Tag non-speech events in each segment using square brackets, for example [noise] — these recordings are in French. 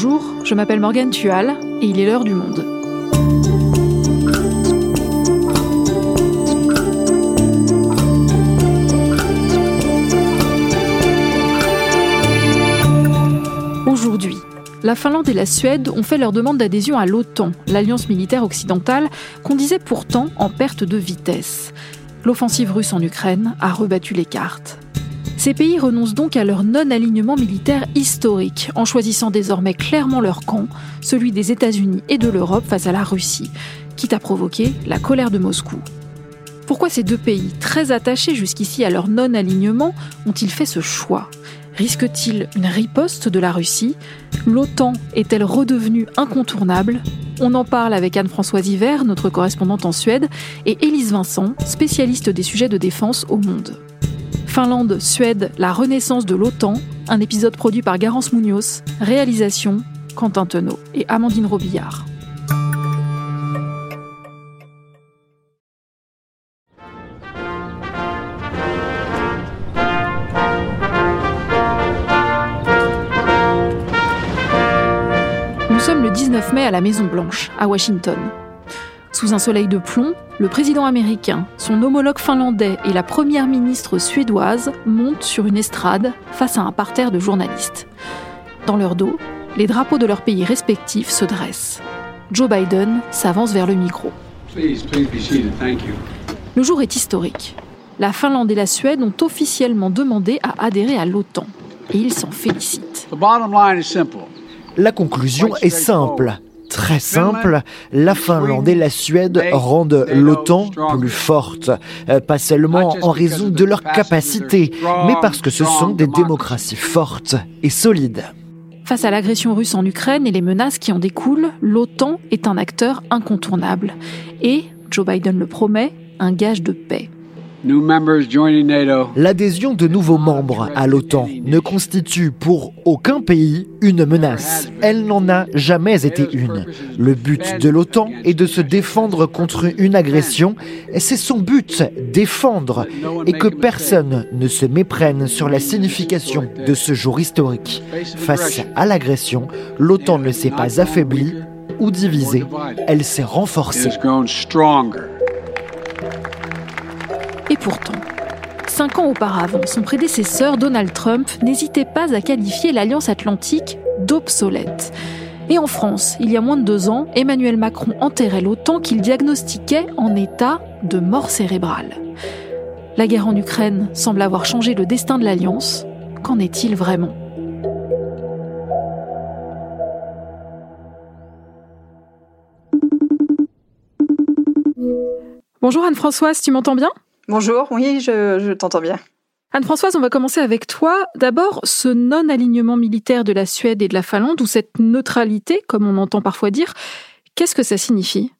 Bonjour, je m'appelle Morgane Tual et il est l'heure du monde. Aujourd'hui, la Finlande et la Suède ont fait leur demande d'adhésion à l'OTAN, l'alliance militaire occidentale, qu'on disait pourtant en perte de vitesse. L'offensive russe en Ukraine a rebattu les cartes. Ces pays renoncent donc à leur non-alignement militaire historique, en choisissant désormais clairement leur camp, celui des États-Unis et de l'Europe face à la Russie, quitte à provoquer la colère de Moscou. Pourquoi ces deux pays, très attachés jusqu'ici à leur non-alignement, ont-ils fait ce choix? Risque-t-il une riposte de la Russie? L'OTAN est-elle redevenue incontournable? On en parle avec Anne-Françoise Hiver, notre correspondante en Suède, et Élise Vincent, spécialiste des sujets de défense au monde. Finlande, Suède, la renaissance de l'OTAN, un épisode produit par Garance Munoz, réalisation Quentin Tenot et Amandine Robillard. Nous sommes le 19 mai à la Maison Blanche, à Washington. Sous un soleil de plomb, le président américain, son homologue finlandais et la première ministre suédoise montent sur une estrade face à un parterre de journalistes. Dans leur dos, les drapeaux de leurs pays respectifs se dressent. Joe Biden s'avance vers le micro. Le jour est historique. La Finlande et la Suède ont officiellement demandé à adhérer à l'OTAN. Et ils s'en félicitent. La conclusion est simple très simple, la Finlande et la Suède rendent l'OTAN plus forte, euh, pas seulement en raison de leur capacité, mais parce que ce sont des démocraties fortes et solides. Face à l'agression russe en Ukraine et les menaces qui en découlent, l'OTAN est un acteur incontournable. Et, Joe Biden le promet, un gage de paix. L'adhésion de nouveaux membres à l'OTAN ne constitue pour aucun pays une menace. Elle n'en a jamais été une. Le but de l'OTAN est de se défendre contre une agression. C'est son but, défendre, et que personne ne se méprenne sur la signification de ce jour historique. Face à l'agression, l'OTAN ne s'est pas affaiblie ou divisée, elle s'est renforcée. Pourtant, cinq ans auparavant, son prédécesseur Donald Trump n'hésitait pas à qualifier l'Alliance atlantique d'obsolète. Et en France, il y a moins de deux ans, Emmanuel Macron enterrait l'OTAN qu'il diagnostiquait en état de mort cérébrale. La guerre en Ukraine semble avoir changé le destin de l'Alliance. Qu'en est-il vraiment? Bonjour Anne-Françoise, tu m'entends bien? Bonjour, oui, je, t'entends bien. Anne-Françoise, on va commencer avec toi. D'abord, ce non-alignement militaire de la Suède et de la Finlande, ou cette neutralité, comme on entend parfois dire, qu'est-ce que ça signifie?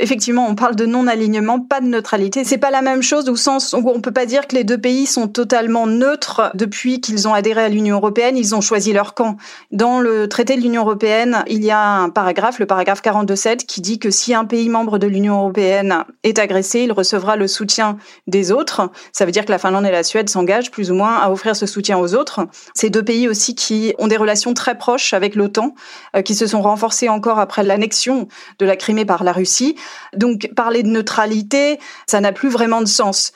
Effectivement, on parle de non-alignement, pas de neutralité. C'est pas la même chose au sens où on peut pas dire que les deux pays sont totalement neutres depuis qu'ils ont adhéré à l'Union européenne. Ils ont choisi leur camp. Dans le traité de l'Union européenne, il y a un paragraphe, le paragraphe 42.7, qui dit que si un pays membre de l'Union européenne est agressé, il recevra le soutien des autres. Ça veut dire que la Finlande et la Suède s'engagent plus ou moins à offrir ce soutien aux autres. Ces deux pays aussi qui ont des relations très proches avec l'OTAN, euh, qui se sont renforcées encore après l'annexion de la Crimée par la Russie. Donc parler de neutralité, ça n'a plus vraiment de sens.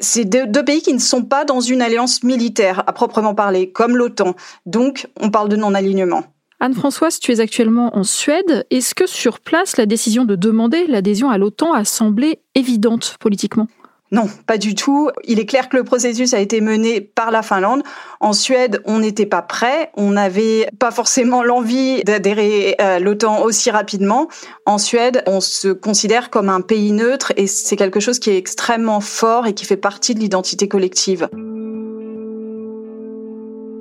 C'est deux, pays qui ne sont pas dans une alliance militaire à proprement parler, comme l'OTAN. Donc on parle de non-alignement. Anne-Françoise, tu es actuellement en Suède. Est-ce que sur place, la décision de demander l'adhésion à l'OTAN a semblé évidente politiquement? Non, pas du tout. Il est clair que le processus a été mené par la Finlande. En Suède, on n'était pas prêt. On n'avait pas forcément l'envie d'adhérer à l'OTAN aussi rapidement. En Suède, on se considère comme un pays neutre et c'est quelque chose qui est extrêmement fort et qui fait partie de l'identité collective.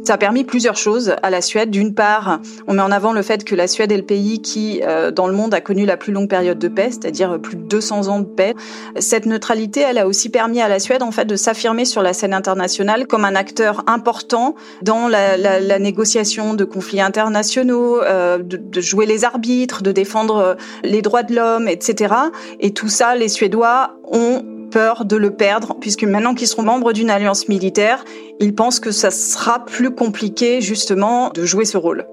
Ça a permis plusieurs choses à la Suède. D'une part, on met en avant le fait que la Suède est le pays qui, euh, dans le monde, a connu la plus longue période de paix, c'est-à-dire plus de 200 ans de paix. Cette neutralité, elle a aussi permis à la Suède, en fait, de s'affirmer sur la scène internationale comme un acteur important dans la, négociation de conflits internationaux, euh, de, de, jouer les arbitres, de défendre les droits de l'homme, etc. Et tout ça, les Suédois ont peur de le perdre, puisque maintenant qu'ils seront membres d'une alliance militaire, ils pensent que ça sera plus compliqué justement de jouer ce rôle.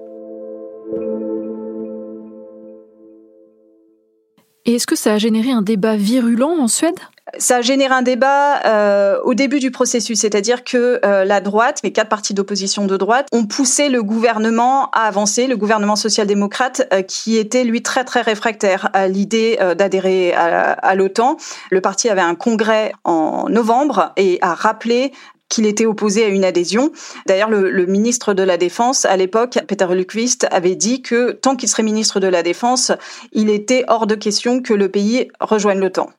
Et est-ce que ça a généré un débat virulent en Suède? Ça a généré un débat euh, au début du processus, c'est-à-dire que euh, la droite, les quatre partis d'opposition de droite, ont poussé le gouvernement à avancer, le gouvernement social-démocrate, euh, qui était lui très très réfractaire à l'idée d'adhérer à, l'OTAN. Le parti avait un congrès en novembre et a rappelé qu'il était opposé à une adhésion. D'ailleurs, le, le, ministre de la Défense, à l'époque, Peter Lukvist, avait dit que tant qu'il serait ministre de la Défense, il était hors de question que le pays rejoigne l'OTAN.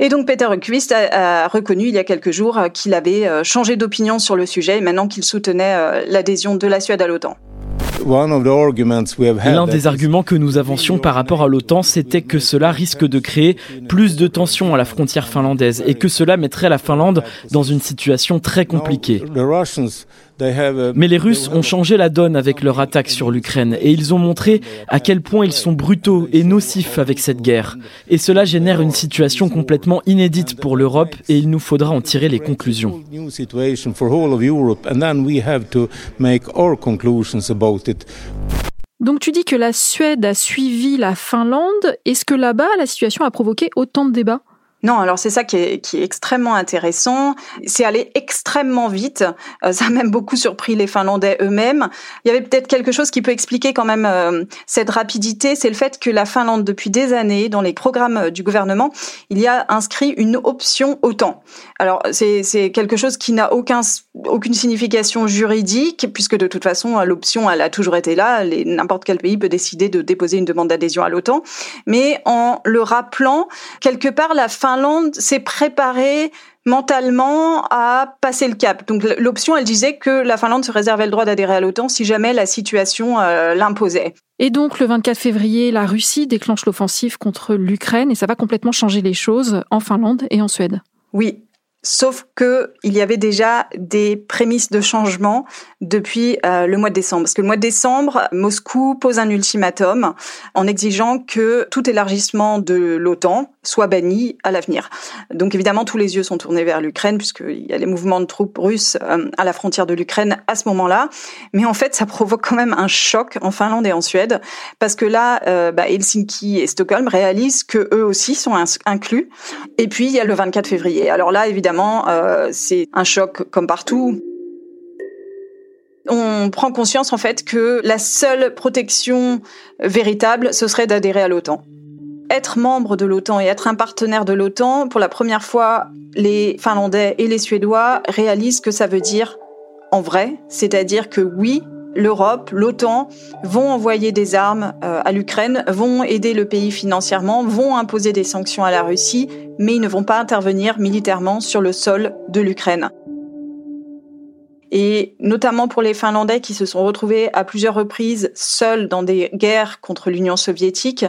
Et donc Peter Quist a, reconnu il y a quelques jours qu'il avait euh, changé d'opinion sur le sujet maintenant qu'il soutenait euh, l'adhésion de la Suède à l'OTAN. L'un des arguments que nous avancions par rapport à l'OTAN, c'était que cela risque de créer plus de tensions à la frontière finlandaise et que cela mettrait la Finlande dans une situation très compliquée. Mais les Russes ont changé la donne avec leur attaque sur l'Ukraine et ils ont montré à quel point ils sont brutaux et nocifs avec cette guerre. Et cela génère une situation complètement inédite pour l'Europe et il nous faudra en tirer les conclusions. Donc tu dis que la Suède a suivi la Finlande. Est-ce que là-bas, la situation a provoqué autant de débats? Non, alors c'est ça qui est, extrêmement intéressant. C'est allé extrêmement vite. Euh, ça a même beaucoup surpris les Finlandais eux-mêmes. Il y avait peut-être quelque chose qui peut expliquer quand même euh, cette rapidité. C'est le fait que la Finlande, depuis des années, dans les programmes du gouvernement, il y a inscrit une option OTAN. Alors c'est quelque chose qui n'a aucun, aucune signification juridique, puisque de toute façon, l'option, elle a toujours été là. N'importe quel pays peut décider de déposer une demande d'adhésion à l'OTAN. Mais en le rappelant, quelque part, la Finlande Finlande s'est préparée mentalement à passer le cap. Donc l'option, elle disait que la Finlande se réservait le droit d'adhérer à l'OTAN si jamais la situation euh, l'imposait. Et donc le 24 février, la Russie déclenche l'offensive contre l'Ukraine et ça va complètement changer les choses en Finlande et en Suède. Oui, Sauf que il y avait déjà des prémices de changement depuis euh, le mois de décembre. Parce que le mois de décembre, Moscou pose un ultimatum en exigeant que tout élargissement de l'OTAN soit banni à l'avenir. Donc évidemment, tous les yeux sont tournés vers l'Ukraine puisqu'il y a les mouvements de troupes russes euh, à la frontière de l'Ukraine à ce moment-là. Mais en fait, ça provoque quand même un choc en Finlande et en Suède parce que là, euh, bah, Helsinki et Stockholm réalisent que eux aussi sont inclus. Et puis il y a le 24 février. Alors là, évidemment euh, c'est un choc comme partout. On prend conscience en fait que la seule protection véritable, ce serait d'adhérer à l'OTAN. Être membre de l'OTAN et être un partenaire de l'OTAN, pour la première fois, les Finlandais et les Suédois réalisent que ça veut dire en vrai, c'est-à-dire que oui, l'Europe, l'OTAN vont envoyer des armes euh, à l'Ukraine, vont aider le pays financièrement, vont imposer des sanctions à la Russie, mais ils ne vont pas intervenir militairement sur le sol de l'Ukraine et notamment pour les Finlandais qui se sont retrouvés à plusieurs reprises seuls dans des guerres contre l'Union soviétique,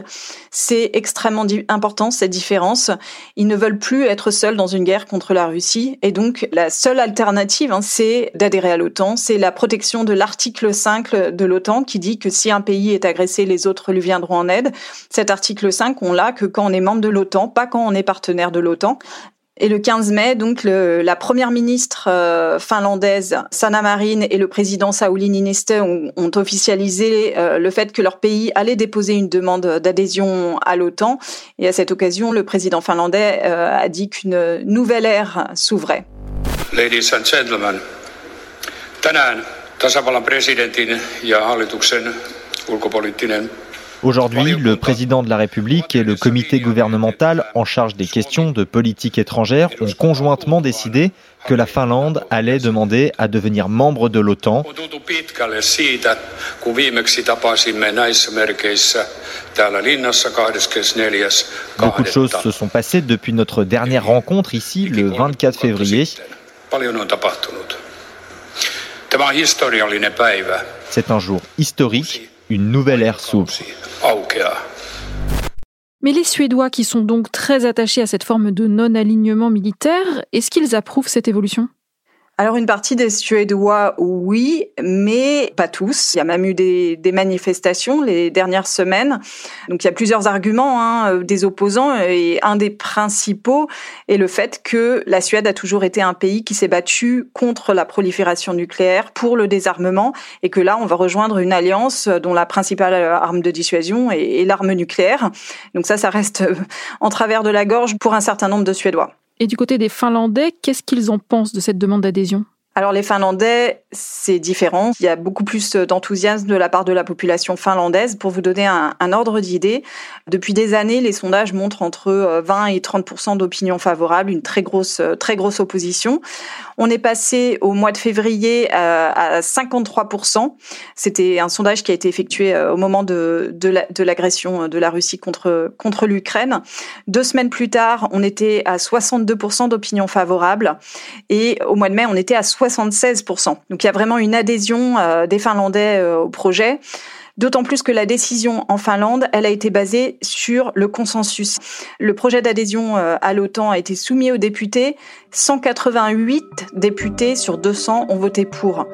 c'est extrêmement important cette différence. Ils ne veulent plus être seuls dans une guerre contre la Russie et donc la seule alternative, hein, c'est d'adhérer à l'OTAN. C'est la protection de l'article 5 de l'OTAN qui dit que si un pays est agressé, les autres lui viendront en aide. Cet article 5, on l'a que quand on est membre de l'OTAN, pas quand on est partenaire de l'OTAN. Et le 15 mai, donc, le, la première ministre euh, finlandaise, Sanna Marin, et le président Sauli Niinistö ont, ont officialisé euh, le fait que leur pays allait déposer une demande d'adhésion à l'OTAN. Et à cette occasion, le président finlandais euh, a dit qu'une nouvelle ère s'ouvrait. Ladies and gentlemen, Aujourd'hui, le président de la République et le comité gouvernemental en charge des questions de politique étrangère ont conjointement décidé que la Finlande allait demander à devenir membre de l'OTAN. Beaucoup de choses se sont passées depuis notre dernière rencontre ici le 24 février. C'est un jour historique, une nouvelle ère s'ouvre. Mais les Suédois, qui sont donc très attachés à cette forme de non-alignement militaire, est-ce qu'ils approuvent cette évolution? Alors une partie des Suédois, oui, mais pas tous. Il y a même eu des, des manifestations les dernières semaines. Donc il y a plusieurs arguments hein, euh, des opposants et un des principaux est le fait que la Suède a toujours été un pays qui s'est battu contre la prolifération nucléaire, pour le désarmement, et que là on va rejoindre une alliance dont la principale arme de dissuasion est, est l'arme nucléaire. Donc ça, ça reste euh, en travers de la gorge pour un certain nombre de Suédois. Et du côté des Finlandais, qu'est-ce qu'ils en pensent de cette demande d'adhésion? Alors les Finlandais, c'est différent. Il y a beaucoup plus d'enthousiasme de la part de la population finlandaise. Pour vous donner un, ordre d'idée, depuis des années, les sondages montrent entre 20 euh, et 30% d'opinion favorable, une très grosse, euh, très grosse opposition. On est passé au mois de février euh, à 53 C'était un sondage qui a été effectué au moment de, de l'agression de la Russie contre, contre l'Ukraine. Deux semaines plus tard, on était à 62% d'opinion favorable. Et au mois de mai, on était à 76%. Donc il y a vraiment une adhésion euh, des Finlandais euh, au projet. D'autant plus que la décision en Finlande, elle a été basée sur le consensus. Le projet d'adhésion euh, à l'OTAN a été soumis aux députés. 188 députés sur 200 ont voté pour.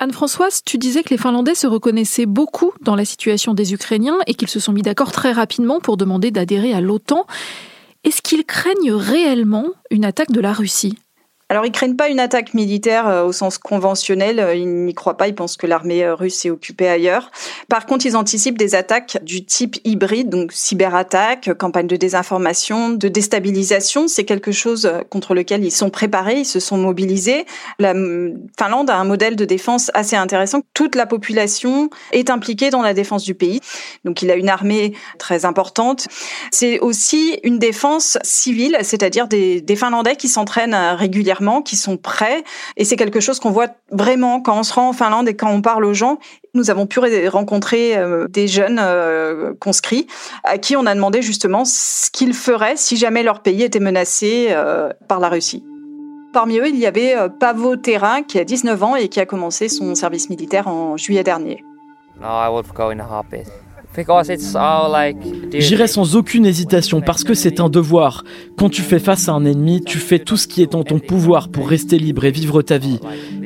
Anne-Françoise, tu disais que les Finlandais se reconnaissaient beaucoup dans la situation des Ukrainiens et qu'ils se sont mis d'accord très rapidement pour demander d'adhérer à l'OTAN. Est-ce qu'ils craignent réellement une attaque de la Russie? Alors, ils craignent pas une attaque militaire euh, au sens conventionnel. Euh, ils n'y croient pas. Ils pensent que l'armée euh, russe est occupée ailleurs. Par contre, ils anticipent des attaques du type hybride, donc cyberattaque, campagne de désinformation, de déstabilisation. C'est quelque chose contre lequel ils sont préparés. Ils se sont mobilisés. La Finlande a un modèle de défense assez intéressant. Toute la population est impliquée dans la défense du pays. Donc, il a une armée très importante. C'est aussi une défense civile, c'est-à-dire des, des Finlandais qui s'entraînent régulièrement qui sont prêts. Et c'est quelque chose qu'on voit vraiment quand on se rend en Finlande et quand on parle aux gens. Nous avons pu rencontrer euh, des jeunes euh, conscrits à qui on a demandé justement ce qu'ils feraient si jamais leur pays était menacé euh, par la Russie. Parmi eux, il y avait Pavo Terrain qui a 19 ans et qui a commencé son service militaire en juillet dernier. J'irai sans aucune hésitation parce que c'est un devoir. Quand tu fais face à un ennemi, tu fais tout ce qui est en ton pouvoir pour rester libre et vivre ta vie.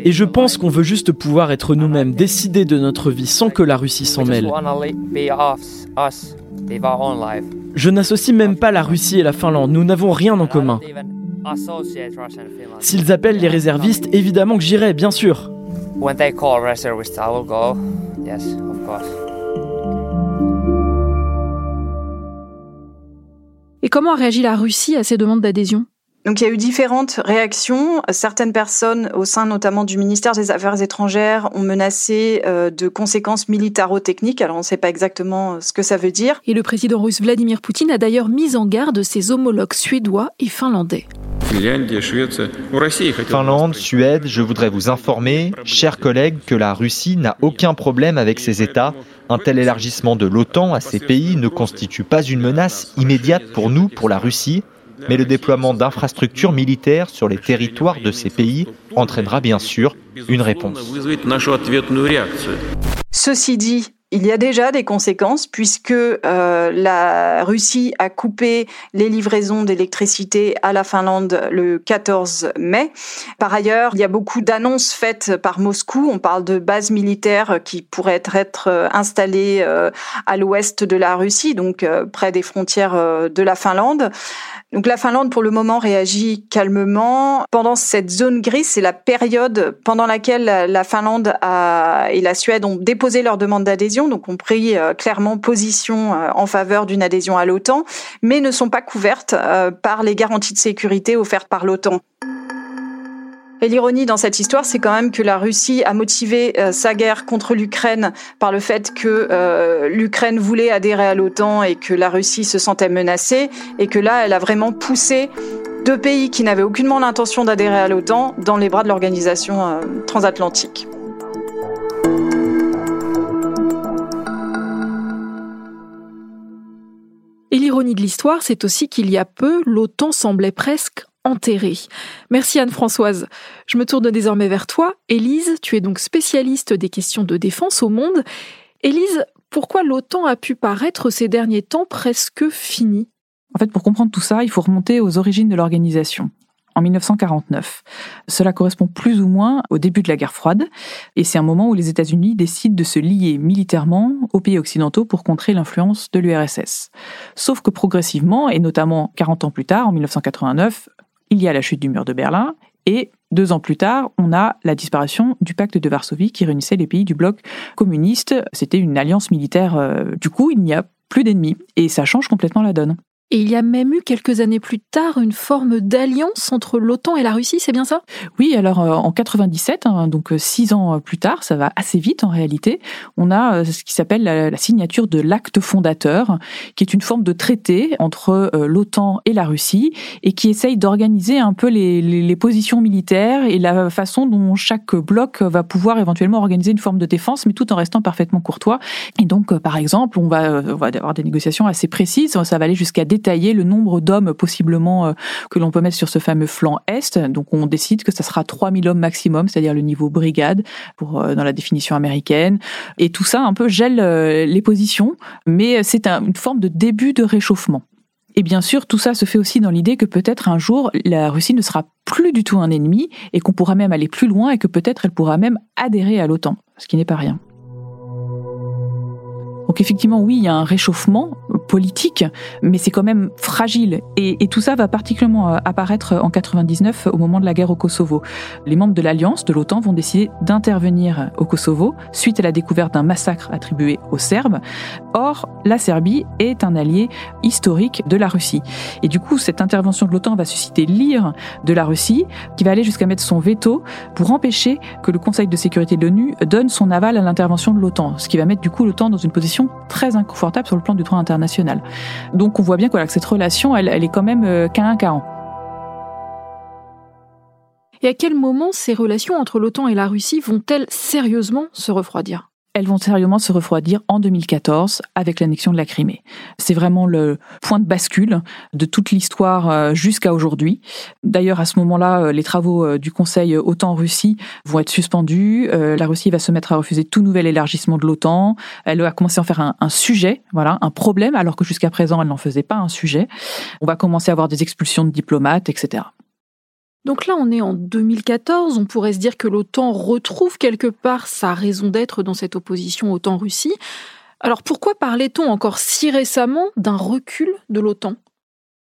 Et je pense qu'on veut juste pouvoir être nous-mêmes, décider de notre vie sans que la Russie s'en mêle. Je n'associe même pas la Russie et la Finlande, nous n'avons rien en commun. S'ils appellent les réservistes, évidemment que j'irai, bien sûr. Et comment a réagi la Russie à ces demandes d'adhésion? Donc il y a eu différentes réactions. Certaines personnes, au sein notamment du ministère des Affaires étrangères, ont menacé euh, de conséquences militaro-techniques. Alors on ne sait pas exactement ce que ça veut dire. Et le président russe Vladimir Poutine a d'ailleurs mis en garde ses homologues suédois et finlandais. Finlande, Suède, je voudrais vous informer, chers collègues, que la Russie n'a aucun problème avec ces États. Un tel élargissement de l'OTAN à ces pays ne constitue pas une menace immédiate pour nous, pour la Russie, mais le déploiement d'infrastructures militaires sur les territoires de ces pays entraînera bien sûr une réponse. Ceci dit, il y a déjà des conséquences puisque euh, la Russie a coupé les livraisons d'électricité à la Finlande le 14 mai. Par ailleurs, il y a beaucoup d'annonces faites par Moscou. On parle de bases militaires qui pourraient être euh, installées euh, à l'ouest de la Russie, donc près des frontières de la Finlande. Donc la Finlande, pour le moment, réagit calmement. Pendant cette zone grise, c'est la période pendant laquelle la Finlande et la Suède ont déposé leur demande d'adhésion, donc ont pris euh, clairement position euh, en faveur d'une adhésion à l'OTAN, mais ne sont pas couvertes euh, par les garanties de sécurité offertes par l'OTAN. Et l'ironie dans cette histoire, c'est quand même que la Russie a motivé euh, sa guerre contre l'Ukraine par le fait que euh, l'Ukraine voulait adhérer à l'OTAN et que la Russie se sentait menacée, et que là, elle a vraiment poussé deux pays qui n'avaient aucunement l'intention d'adhérer à l'OTAN dans les bras de l'organisation euh, transatlantique. Et l'ironie de l'histoire, c'est aussi qu'il y a peu, l'OTAN semblait presque enterré. Merci Anne-Françoise. Je me tourne désormais vers toi. Élise, tu es donc spécialiste des questions de défense au monde. Élise, pourquoi l'OTAN a pu paraître ces derniers temps presque fini? En fait, pour comprendre tout ça, il faut remonter aux origines de l'organisation en 1949. Cela correspond plus ou moins au début de la guerre froide, et c'est un moment où les États-Unis décident de se lier militairement aux pays occidentaux pour contrer l'influence de l'URSS. Sauf que progressivement, et notamment 40 ans plus tard, en 1989, il y a la chute du mur de Berlin, et deux ans plus tard, on a la disparition du pacte de Varsovie qui réunissait les pays du bloc communiste. C'était une alliance militaire. Euh, du coup, il n'y a plus d'ennemis, et ça change complètement la donne. Et il y a même eu quelques années plus tard une forme d'alliance entre l'OTAN et la Russie, c'est bien ça? Oui, alors euh, en 97, hein, donc euh, six ans plus tard, ça va assez vite en réalité, on a euh, ce qui s'appelle la, signature de l'acte fondateur, qui est une forme de traité entre l'OTAN et la Russie et qui essaye d'organiser un peu les, les, positions militaires et la façon dont chaque bloc va pouvoir éventuellement organiser une forme de défense, mais tout en restant parfaitement courtois. Et donc, par exemple, on va, on va avoir des négociations assez précises, ça va aller jusqu'à détailler le nombre d'hommes possiblement euh, que l'on peut mettre sur ce fameux flanc est. Donc on décide que ça sera 3000 hommes maximum, c'est-à-dire le niveau brigade pour euh, dans la définition américaine. Et tout ça un peu gèle euh, les positions, mais c'est une forme de début de réchauffement. Et bien sûr, tout ça se fait aussi dans l'idée que peut-être un jour, la Russie ne sera plus du tout un ennemi et qu'on pourra même aller plus loin et que peut-être elle pourra même adhérer à l'OTAN, ce qui n'est pas rien. Donc effectivement, oui, il y a un réchauffement politique, mais c'est quand même fragile. Et, tout ça va particulièrement euh, apparaître en 99 au moment de la guerre au Kosovo. Les membres de l'Alliance, de l'OTAN, vont décider d'intervenir au Kosovo suite à la découverte d'un massacre attribué aux Serbes. Or, la Serbie est un allié historique de la Russie. Et du coup, cette intervention de l'OTAN va susciter l'ire de la Russie, qui va aller jusqu'à mettre son veto pour empêcher que le Conseil de sécurité de l'ONU donne son aval à l'intervention de l'OTAN, ce qui va mettre du coup l'OTAN dans une position très inconfortable sur le plan du droit international. Donc on voit bien que cette relation, elle, est quand même euh, qu'à un an. Et à quel moment ces relations entre l'OTAN et la Russie vont-elles sérieusement se refroidir? Elles vont sérieusement se refroidir en 2014 avec l'annexion de la Crimée. C'est vraiment le point de bascule de toute l'histoire euh, jusqu'à aujourd'hui. D'ailleurs, à ce moment-là, euh, les travaux euh, du Conseil OTAN-Russie vont être suspendus. La Russie va se mettre à refuser tout nouvel élargissement de l'OTAN. Elle va commencer à en faire un, un sujet, voilà, un problème, alors que jusqu'à présent, elle n'en faisait pas un sujet. On va commencer à avoir des expulsions de diplomates, etc. Donc là, on est en 2014, on pourrait se dire que l'OTAN retrouve quelque part sa raison d'être dans cette opposition OTAN-Russie. Alors pourquoi parlait-on encore si récemment d'un recul de l'OTAN?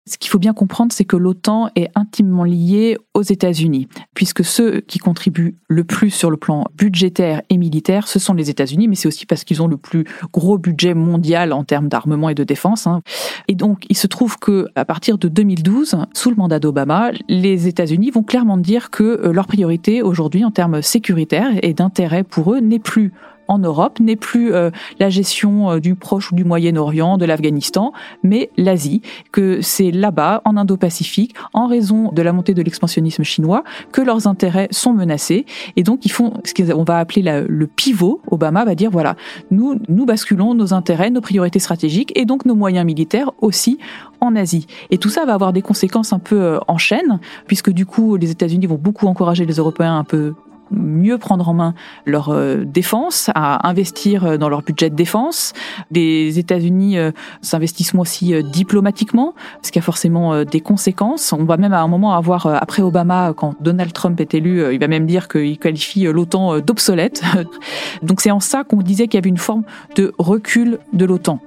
Ce qu'il faut bien comprendre, c'est que l'OTAN est intimement liée aux États-Unis, puisque ceux qui contribuent le plus sur le plan budgétaire et militaire, ce sont les États-Unis, mais c'est aussi parce qu'ils ont le plus gros budget mondial en termes d'armement et de défense. Hein. Et donc, il se trouve que à partir de 2012, sous le mandat d'Obama, les États-Unis vont clairement dire que euh, leur priorité aujourd'hui en termes sécuritaires et d'intérêt pour eux n'est plus en Europe n'est plus euh, la gestion euh, du Proche ou du Moyen-Orient, de l'Afghanistan, mais l'Asie, que c'est là-bas, en Indo-Pacifique, en raison de la montée de l'expansionnisme chinois, que leurs intérêts sont menacés. Et donc, ils font ce qu'on va appeler le pivot. Obama va dire, voilà, nous, nous basculons nos intérêts, nos priorités stratégiques et donc nos moyens militaires aussi en Asie. Et tout ça va avoir des conséquences un peu euh, en chaîne, puisque du coup, les États-Unis vont beaucoup encourager les Européens un peu mieux prendre en main leur euh, défense, à investir euh, dans leur budget de défense. Les États-Unis euh, s'investissent aussi diplomatiquement, ce qui a forcément des conséquences. On va même à un moment avoir, après Obama, quand Donald Trump est élu, il va même dire qu'il qualifie l'OTAN d'obsolète. [laughs] Donc c'est en ça qu'on disait qu'il y avait une forme de recul de l'OTAN.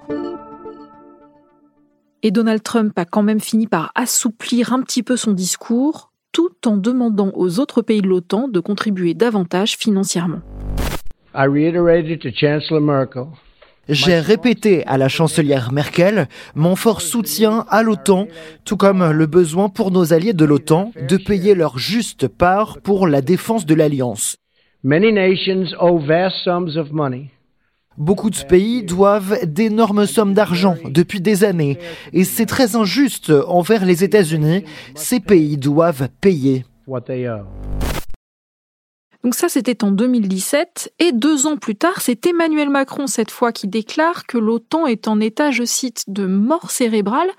Et Donald Trump a quand même fini par assouplir un petit peu son discours tout en demandant aux autres pays de l'OTAN de contribuer davantage financièrement. J'ai répété à la chancelière Merkel mon fort soutien à l'OTAN, tout comme le besoin pour nos alliés de l'OTAN de payer leur juste part pour la défense de l'alliance. Beaucoup de pays doivent d'énormes sommes d'argent depuis des années et c'est très injuste envers les États-Unis. Ces pays doivent payer. Donc ça, c'était en 2017. Et deux ans plus tard, c'est Emmanuel Macron, cette fois, qui déclare que l'OTAN est en état, je cite, de mort cérébrale.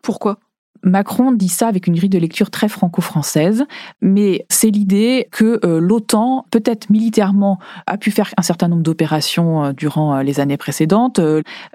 Pourquoi? Macron dit ça avec une grille de lecture très franco-française, mais c'est l'idée que euh, l'OTAN, peut-être militairement, a pu faire un certain nombre d'opérations euh, durant euh, les années précédentes,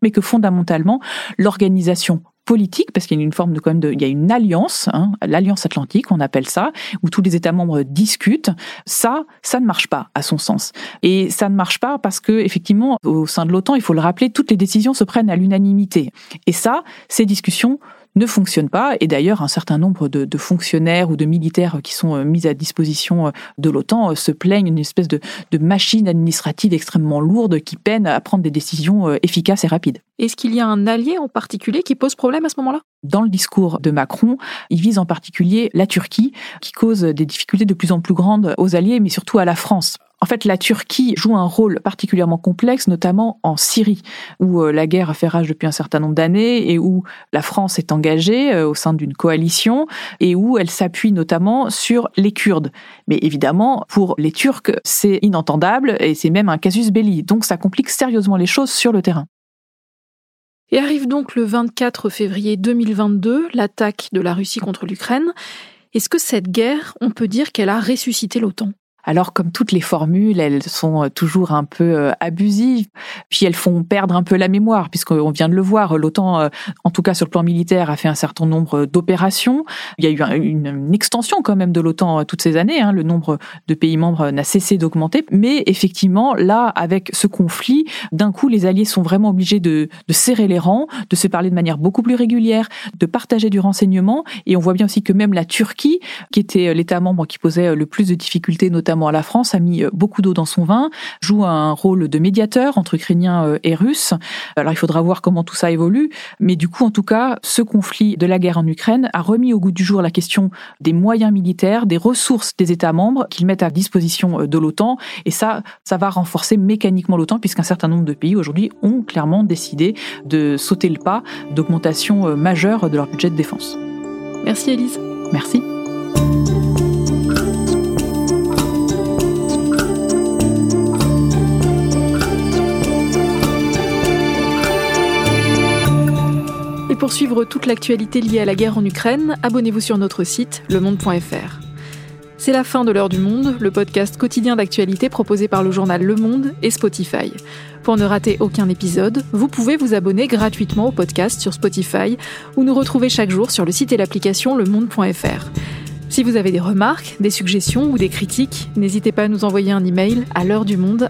mais que fondamentalement, l'organisation politique, parce qu'il y a une forme de quand même de, il y a une alliance, hein, l'alliance atlantique, on appelle ça, où tous les États membres discutent. Ça, ça ne marche pas, à son sens. Et ça ne marche pas parce que, effectivement, au sein de l'OTAN, il faut le rappeler, toutes les décisions se prennent à l'unanimité. Et ça, ces discussions ne fonctionne pas. Et d'ailleurs, un certain nombre de, fonctionnaires ou de militaires qui sont euh, mis à disposition euh, de l'OTAN euh, se plaignent d'une espèce de, de, machine administrative extrêmement lourde qui peine à prendre des décisions efficaces et rapides. Est-ce qu'il y a un allié en particulier qui pose problème à ce moment-là? Dans le discours de Macron, il vise en particulier la Turquie, qui cause des difficultés de plus en plus grandes aux alliés, mais surtout à la France. En fait, la Turquie joue un rôle particulièrement complexe, notamment en Syrie, où euh, la guerre fait rage depuis un certain nombre d'années et où la France est engagée euh, au sein d'une coalition et où elle s'appuie notamment sur les Kurdes. Mais évidemment, pour les Turcs, c'est inentendable et c'est même un casus belli. Donc ça complique sérieusement les choses sur le terrain. Et arrive donc le 24 février 2022, l'attaque de la Russie contre l'Ukraine. Est-ce que cette guerre, on peut dire qu'elle a ressuscité l'OTAN? Alors comme toutes les formules, elles sont euh, toujours un peu euh, abusives, puis elles font perdre un peu la mémoire, puisqu'on vient de le voir, l'OTAN, euh, en tout cas sur le plan militaire, a fait un certain nombre d'opérations. Il y a eu une, extension quand même de l'OTAN toutes ces années, hein. le nombre de pays membres n'a cessé d'augmenter, mais effectivement, là, avec ce conflit, d'un coup, les alliés sont vraiment obligés de, de serrer les rangs, de se parler de manière beaucoup plus régulière, de partager du renseignement, et on voit bien aussi que même la Turquie, qui était l'État membre qui posait le plus de difficultés, notamment notamment à la France, a mis euh, beaucoup d'eau dans son vin, joue un rôle de médiateur entre Ukrainiens euh, et Russes. Alors il faudra voir comment tout ça évolue, mais du coup, en tout cas, ce conflit de la guerre en Ukraine a remis au goût du jour la question des moyens militaires, des ressources des États membres qu'ils mettent à disposition euh, de l'OTAN, et ça, ça va renforcer mécaniquement l'OTAN, puisqu'un certain nombre de pays aujourd'hui ont clairement décidé de sauter le pas d'augmentation majeure de leur budget de défense. Merci Elise. Merci. Pour suivre toute l'actualité liée à la guerre en Ukraine, abonnez-vous sur notre site lemonde.fr. C'est la fin de l'heure du monde, le podcast quotidien d'actualité proposé par le journal Le Monde et Spotify. Pour ne rater aucun épisode, vous pouvez vous abonner gratuitement au podcast sur Spotify ou nous retrouver chaque jour sur le site et l'application lemonde.fr. Si vous avez des remarques, des suggestions ou des critiques, n'hésitez pas à nous envoyer un email à l'heure du monde